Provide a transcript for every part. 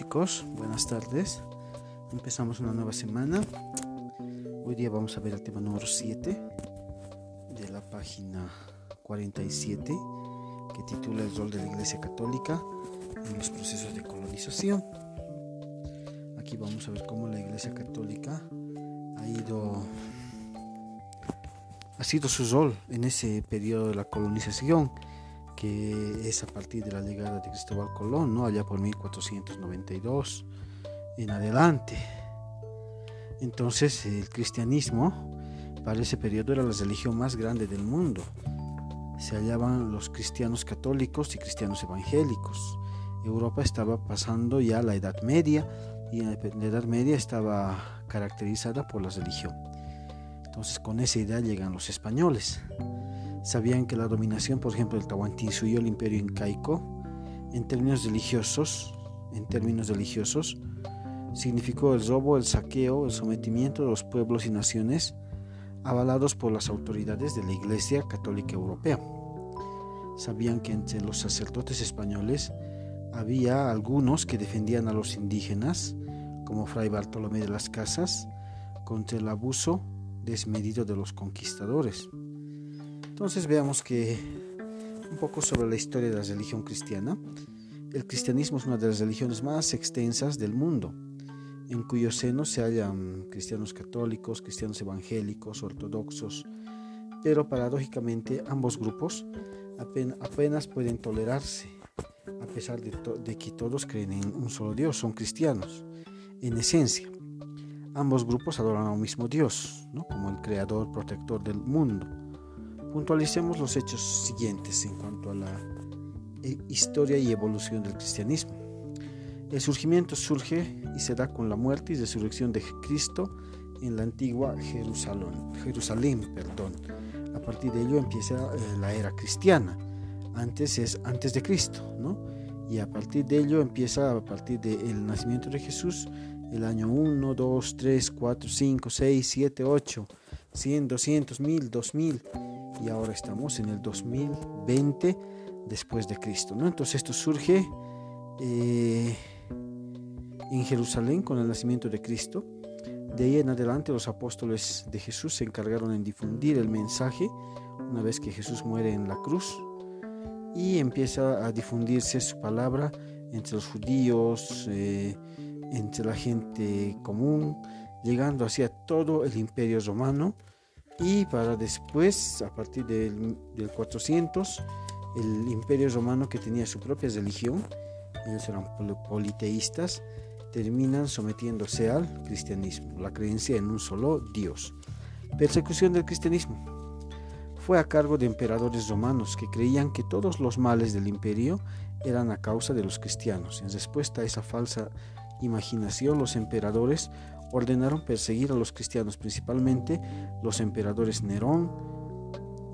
chicos? Buenas tardes. Empezamos una nueva semana. Hoy día vamos a ver el tema número 7 de la página 47 que titula El rol de la Iglesia Católica en los procesos de colonización. Aquí vamos a ver cómo la Iglesia Católica ha ido ha sido su rol en ese periodo de la colonización que es a partir de la llegada de Cristóbal Colón, ¿no? allá por 1492 en adelante. Entonces el cristianismo para ese periodo era la religión más grande del mundo. Se hallaban los cristianos católicos y cristianos evangélicos. Europa estaba pasando ya la Edad Media y la Edad Media estaba caracterizada por la religión. Entonces con esa idea llegan los españoles sabían que la dominación, por ejemplo, del Tahuantinsuyo, el imperio incaico, en términos religiosos, en términos religiosos, significó el robo, el saqueo, el sometimiento de los pueblos y naciones avalados por las autoridades de la Iglesia Católica Europea. Sabían que entre los sacerdotes españoles había algunos que defendían a los indígenas, como Fray Bartolomé de las Casas, contra el abuso desmedido de los conquistadores. Entonces veamos que un poco sobre la historia de la religión cristiana. El cristianismo es una de las religiones más extensas del mundo, en cuyo seno se hallan cristianos católicos, cristianos evangélicos, ortodoxos, pero paradójicamente ambos grupos apenas pueden tolerarse, a pesar de, que todos creen en un solo Dios, son cristianos, en esencia. Ambos grupos adoran a un mismo Dios, como el creador, protector del mundo Puntualicemos los hechos siguientes en cuanto a la eh, historia y evolución del cristianismo. El surgimiento surge y se da con la muerte y resurrección de Cristo en la antigua Jerusalén. Jerusalén perdón. A partir de ello empieza eh, la era cristiana. Antes es antes de Cristo, ¿no? Y a partir de ello empieza a partir del nacimiento de Jesús el año 1, 2, 3, 4, 5, 6, 7, 8, 100, 200, 1000, 2000 y ahora estamos en el 2020 después de Cristo. ¿no? Entonces esto surge eh, en Jerusalén con el nacimiento de Cristo. De ahí en adelante los apóstoles de Jesús se encargaron en difundir el mensaje una vez que Jesús muere en la cruz y empieza a difundirse su palabra entre los judíos, eh, entre la gente común, llegando hacia todo el imperio romano y para después, a partir del, 400, el imperio romano que tenía su propia religión, ellos eran politeístas, terminan sometiéndose al cristianismo, la creencia en un solo Dios. Persecución del cristianismo. Fue a cargo de emperadores romanos que creían que todos los males del imperio eran a causa de los cristianos. En respuesta a esa falsa imaginación, los emperadores ordenaron perseguir a los cristianos, principalmente los emperadores Nerón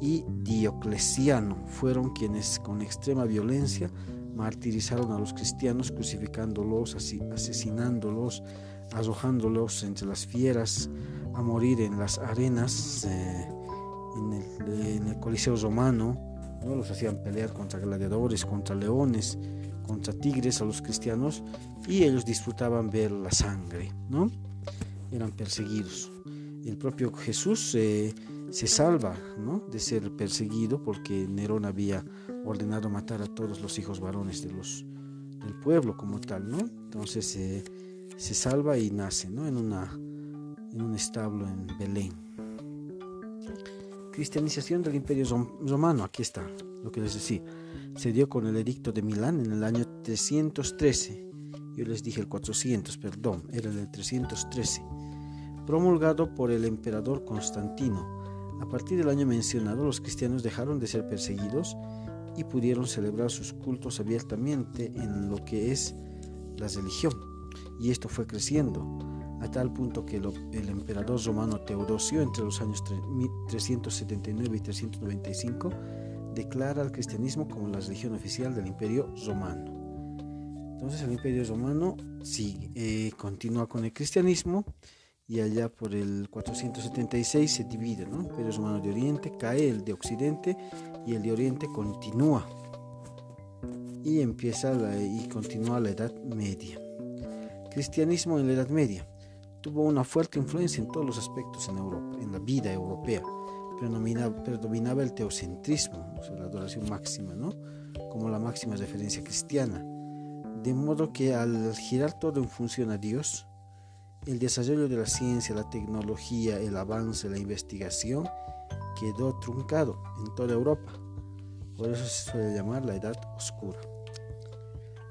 y Diocleciano. Fueron quienes con extrema violencia martirizaron a los cristianos, crucificándolos, asesinándolos, arrojándolos entre las fieras a morir en las arenas, eh, en, el, Coliseo romano. ¿no? Los hacían pelear contra gladiadores, contra leones, contra tigres a los cristianos y ellos disfrutaban ver la sangre. ¿no? Eran perseguidos. El propio Jesús se salva de ser perseguido porque Nerón había ordenado matar a todos los hijos varones de los, del pueblo como tal. ¿no? Entonces se salva y nace ¿no? en, una, en un establo en Belén. Cristianización del Imperio Romano, aquí está lo que les decía. Se dio con el edicto de Milán en el año 313. Yo les dije el 400, perdón, era el 313 promulgado por el emperador Constantino. A partir del año mencionado, los cristianos dejaron de ser perseguidos y pudieron celebrar sus cultos abiertamente en lo que es la religión. Y esto fue creciendo, a tal punto que el emperador romano Teodosio, entre los años 379 y 395, declara al cristianismo como la religión oficial del imperio romano. Entonces el imperio romano sí, eh, continúa con el cristianismo y allá por el 476 se divide, ¿no? Imperio Romano de Oriente, cae el de Occidente y el de Oriente continúa y empieza y continúa la Edad Media. Cristianismo en la Edad Media tuvo una fuerte influencia en todos los aspectos en Europa, en la vida europea. Predominaba, predominaba el teocentrismo, la adoración máxima, ¿no? como la máxima referencia cristiana. De modo que al girar todo en función a Dios, el desarrollo de la ciencia, la tecnología, el avance, la investigación quedó truncado en toda Europa. Por eso se suele llamar la Edad Oscura.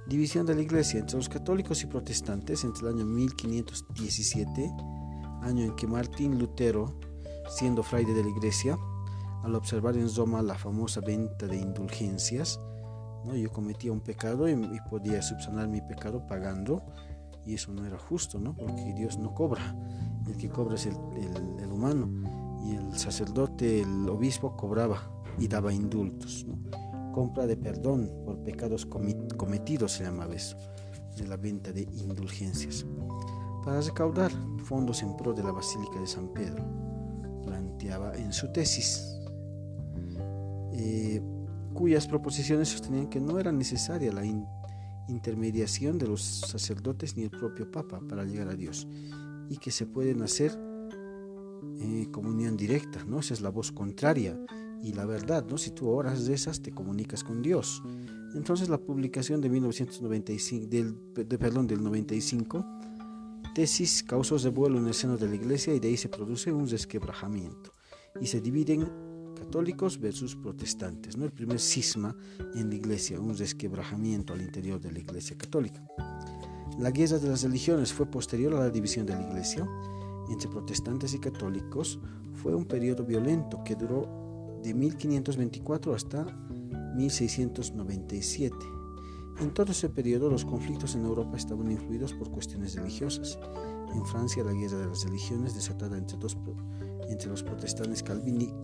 División de la Iglesia entre los católicos y protestantes entre el año 1517, año en que Martín Lutero, siendo fraile de la Iglesia, al observar en Roma la famosa venta de indulgencias, ¿no? yo cometía un pecado y, podía subsanar mi pecado pagando, y eso no era justo, ¿no? porque Dios no cobra, el que cobra es el, el humano y el sacerdote, el obispo cobraba y daba indultos. Compra de perdón por pecados cometidos se llamaba eso, de la venta de indulgencias. Para recaudar fondos en pro de la Basílica de San Pedro, planteaba en su tesis, eh, cuyas proposiciones sostenían que no era necesaria la intermediación de los sacerdotes ni el propio Papa para llegar a Dios y que se pueden hacer eh, comunión directa, ¿no? Esa es la voz contraria y la verdad, ¿no? Si tú oras de esas, te comunicas con Dios. Entonces la publicación de 1995, del, de, perdón, del 95, tesis causó revuelo en el seno de la iglesia y de ahí se produce un resquebrajamiento y se dividen católicos versus protestantes, ¿no? El primer cisma en la iglesia, un resquebrajamiento al interior de la iglesia católica. La guerra de las religiones fue posterior a la división de la iglesia entre protestantes y católicos fue un periodo violento que duró de 1524 hasta 1697. En todo ese periodo los conflictos en Europa estaban influidos por cuestiones religiosas. En Francia la guerra de las religiones desatada entre, dos, entre los protestantes,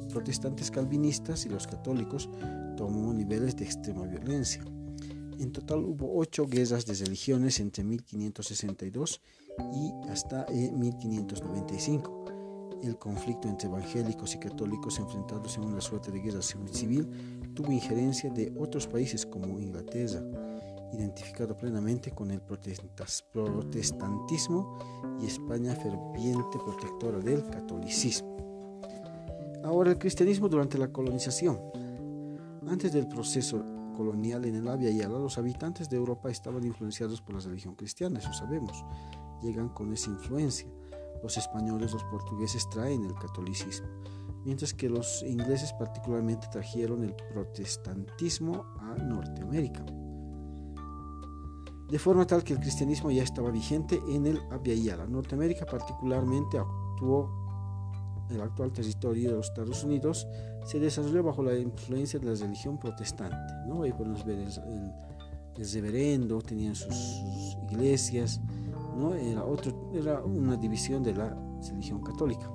protestantes calvinistas y los católicos tomó niveles de extrema violencia. En total hubo ocho guerras de religiones entre 1562 y hasta 1595. El conflicto entre evangélicos y católicos enfrentados en una suerte de guerra civil tuvo injerencia de otros países como Inglaterra, identificado plenamente con el protestantismo y España ferviente protectora del catolicismo. Ahora el cristianismo durante la colonización. Antes del proceso colonial en el Abya Yala, los habitantes de Europa estaban influenciados por la religión cristiana, eso sabemos llegan con esa influencia. Los españoles, los portugueses traen el catolicismo, mientras que los ingleses particularmente trajeron el protestantismo a Norteamérica. De forma tal que el cristianismo ya estaba vigente en el la Norteamérica particularmente actuó el actual territorio de los Estados Unidos se desarrolló bajo la influencia de la religión protestante. ¿no? Ahí podemos ver el, reverendo, tenían sus iglesias, era, otro, era una división de la religión católica.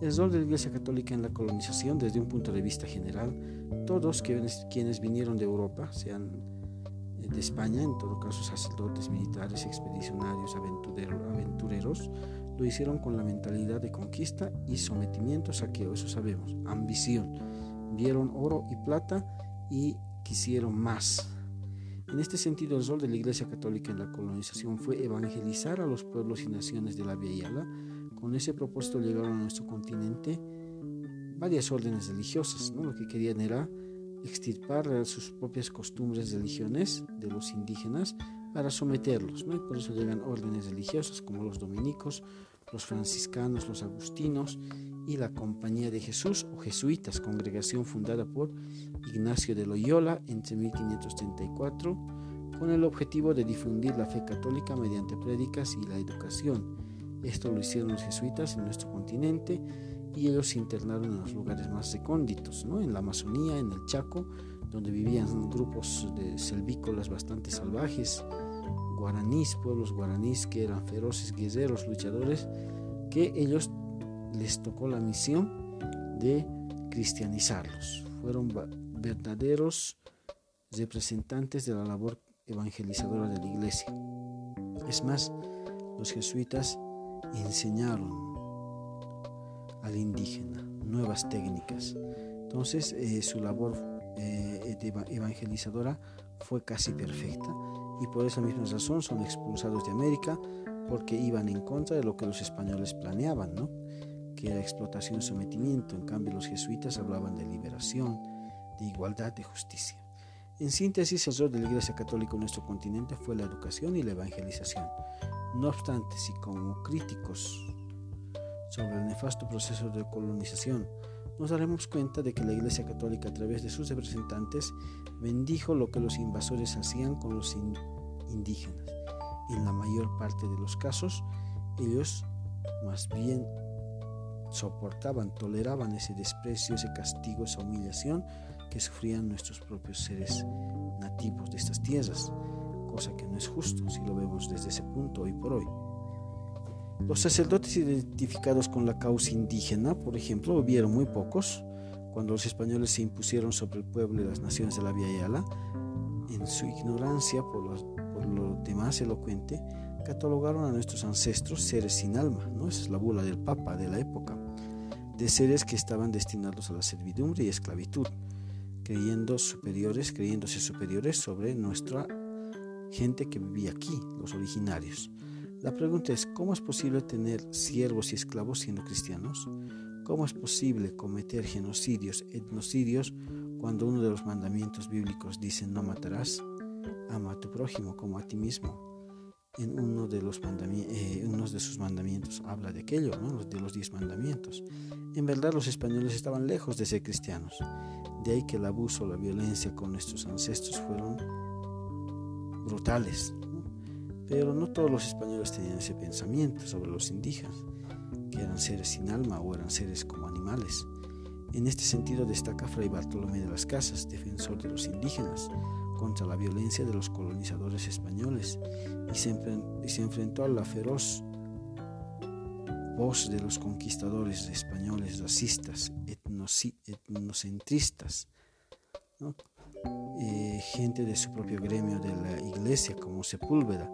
El rol de la Iglesia Católica en la colonización, desde un punto de vista general, todos quienes, vinieron de Europa, sean de España, en todo caso sacerdotes, militares, expedicionarios, aventureros, lo hicieron con la mentalidad de conquista y sometimiento, saqueo, eso sabemos, ambición. Vieron oro y plata y quisieron más, en este sentido, el rol de la Iglesia Católica en la colonización fue evangelizar a los pueblos y naciones de la Yala. Con ese propósito llegaron a nuestro continente varias órdenes religiosas. ¿no? Lo que querían era extirpar sus propias costumbres, religiones de los indígenas para someterlos. por eso llegan órdenes religiosas como los dominicos, los franciscanos, los agustinos y la Compañía de Jesús o Jesuitas, congregación fundada por Ignacio de Loyola entre 1534 con el objetivo de difundir la fe católica mediante prédicas y la educación. Esto lo hicieron los jesuitas en nuestro continente y ellos se internaron en los lugares más recónditos, ¿no? en la Amazonía, en el Chaco, donde vivían grupos de selvícolas bastante salvajes, guaraníes, pueblos guaraníes que eran feroces guerreros, luchadores, que ellos les tocó la misión de cristianizarlos. Fueron verdaderos representantes de la labor evangelizadora de la iglesia. Es más, los jesuitas enseñaron al indígena nuevas técnicas. Entonces, eh, su labor eh, evangelizadora fue casi perfecta y por esa misma razón son expulsados de América porque iban en contra de lo que los españoles planeaban, ¿no? que era explotación y sometimiento. En cambio, los jesuitas hablaban de liberación, de igualdad, de justicia. En síntesis, el rol de la Iglesia Católica en nuestro continente fue la educación y la evangelización. No obstante, si como críticos sobre el nefasto proceso de colonización nos daremos cuenta de que la Iglesia Católica a través de sus representantes bendijo lo que los invasores hacían con los indígenas. En la mayor parte de los casos, ellos más bien soportaban, toleraban ese desprecio, ese castigo, esa humillación que sufrían nuestros propios seres nativos de estas tierras, cosa que no es justo si lo vemos desde ese punto hoy por hoy. Los sacerdotes identificados con la causa indígena, por ejemplo, hubieron muy pocos cuando los españoles se impusieron sobre el pueblo y las naciones de la Vía Yala. En su ignorancia, por lo, por demás elocuente, catalogaron a nuestros ancestros seres sin alma, ¿no? Esa es la bula del Papa de la época, de seres que estaban destinados a la servidumbre y esclavitud, creyendo superiores, creyéndose superiores sobre nuestra gente que vivía aquí, los originarios. La pregunta es, ¿cómo es posible tener siervos y esclavos siendo cristianos? ¿Cómo es posible cometer genocidios, etnocidios, cuando uno de los mandamientos bíblicos dice no matarás? Ama a tu prójimo como a ti mismo. En uno de, los eh, uno de sus mandamientos habla de aquello, de los diez mandamientos. En verdad los españoles estaban lejos de ser cristianos. De ahí que el abuso, la violencia con nuestros ancestros fueron brutales. Pero no todos los españoles tenían ese pensamiento sobre los indígenas, que eran seres sin alma o eran seres como animales. En este sentido destaca Fray Bartolomé de las Casas, defensor de los indígenas, contra la violencia de los colonizadores españoles y se, enfrentó a la feroz voz de los conquistadores españoles racistas, etnocentristas, eh, gente de su propio gremio de la iglesia como Sepúlveda,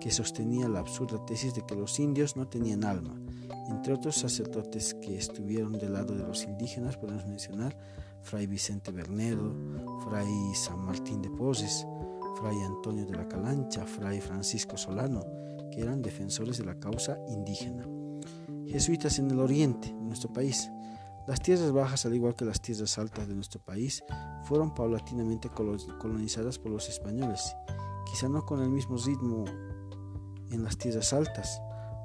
que sostenía la absurda tesis de que los indios no tenían alma. Entre otros sacerdotes que estuvieron del lado de los indígenas podemos mencionar Fray Vicente Bernedo, Fray San Martín de Poses, Fray Antonio de la Calancha, Fray Francisco Solano, que eran defensores de la causa indígena. Jesuitas en el oriente, de nuestro país. Las tierras bajas, al igual que las tierras altas de nuestro país, fueron paulatinamente colonizadas por los españoles, quizá no con el mismo ritmo en las tierras altas,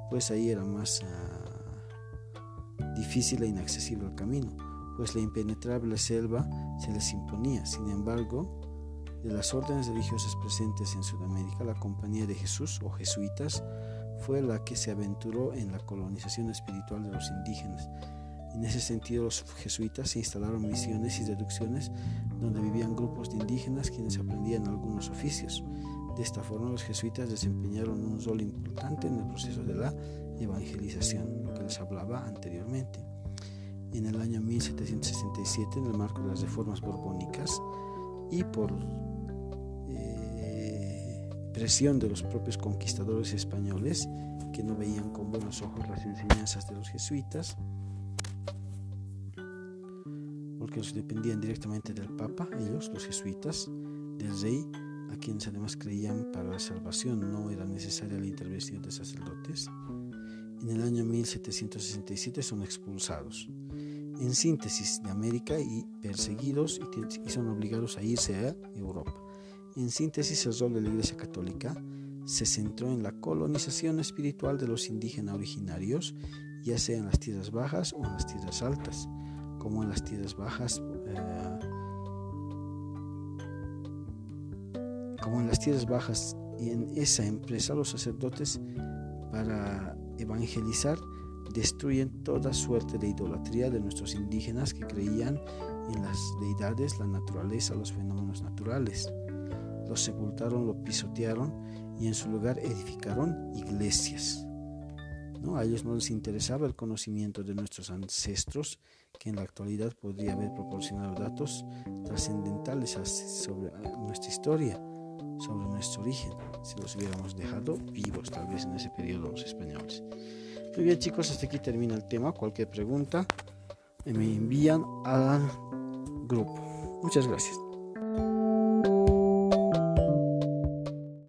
pues ahí era más ah, difícil e inaccesible el camino, pues la impenetrable selva se les imponía. Sin embargo, de las órdenes religiosas presentes en Sudamérica, la Compañía de Jesús o jesuitas fue la que se aventuró en la colonización espiritual de los indígenas. En ese sentido, los jesuitas se instalaron misiones y deducciones donde vivían grupos de indígenas quienes aprendían algunos oficios. De esta forma los jesuitas desempeñaron un rol importante en el proceso de la evangelización, lo que les hablaba anteriormente. En el año 1767, en el marco de las reformas borbónicas y por eh, presión de los propios conquistadores españoles, que no veían con buenos ojos las enseñanzas de los jesuitas, porque ellos dependían directamente del Papa, ellos, los jesuitas, del rey, a quienes además creían para la salvación. No era necesaria la intervención de sacerdotes, en el año 1767 son expulsados, en síntesis, de América y perseguidos y son obligados a irse a Europa. En síntesis, el rol de la Iglesia Católica se centró en la colonización espiritual de los indígenas originarios, ya sea en las tierras bajas o en las tierras altas, como en las tierras bajas. Eh, como en las tierras bajas y en esa empresa los sacerdotes para evangelizar destruyen toda suerte de idolatría de nuestros indígenas que creían en las deidades, la naturaleza, los fenómenos naturales. Los sepultaron, lo pisotearon y en su lugar edificaron iglesias. A ellos no les interesaba el conocimiento de nuestros ancestros, que en la actualidad podría haber proporcionado datos trascendentales sobre nuestra historia sobre nuestro origen, si los hubiéramos dejado vivos tal vez en ese periodo los españoles. Muy bien chicos, hasta aquí termina el tema. Cualquier pregunta me envían al grupo. Muchas gracias.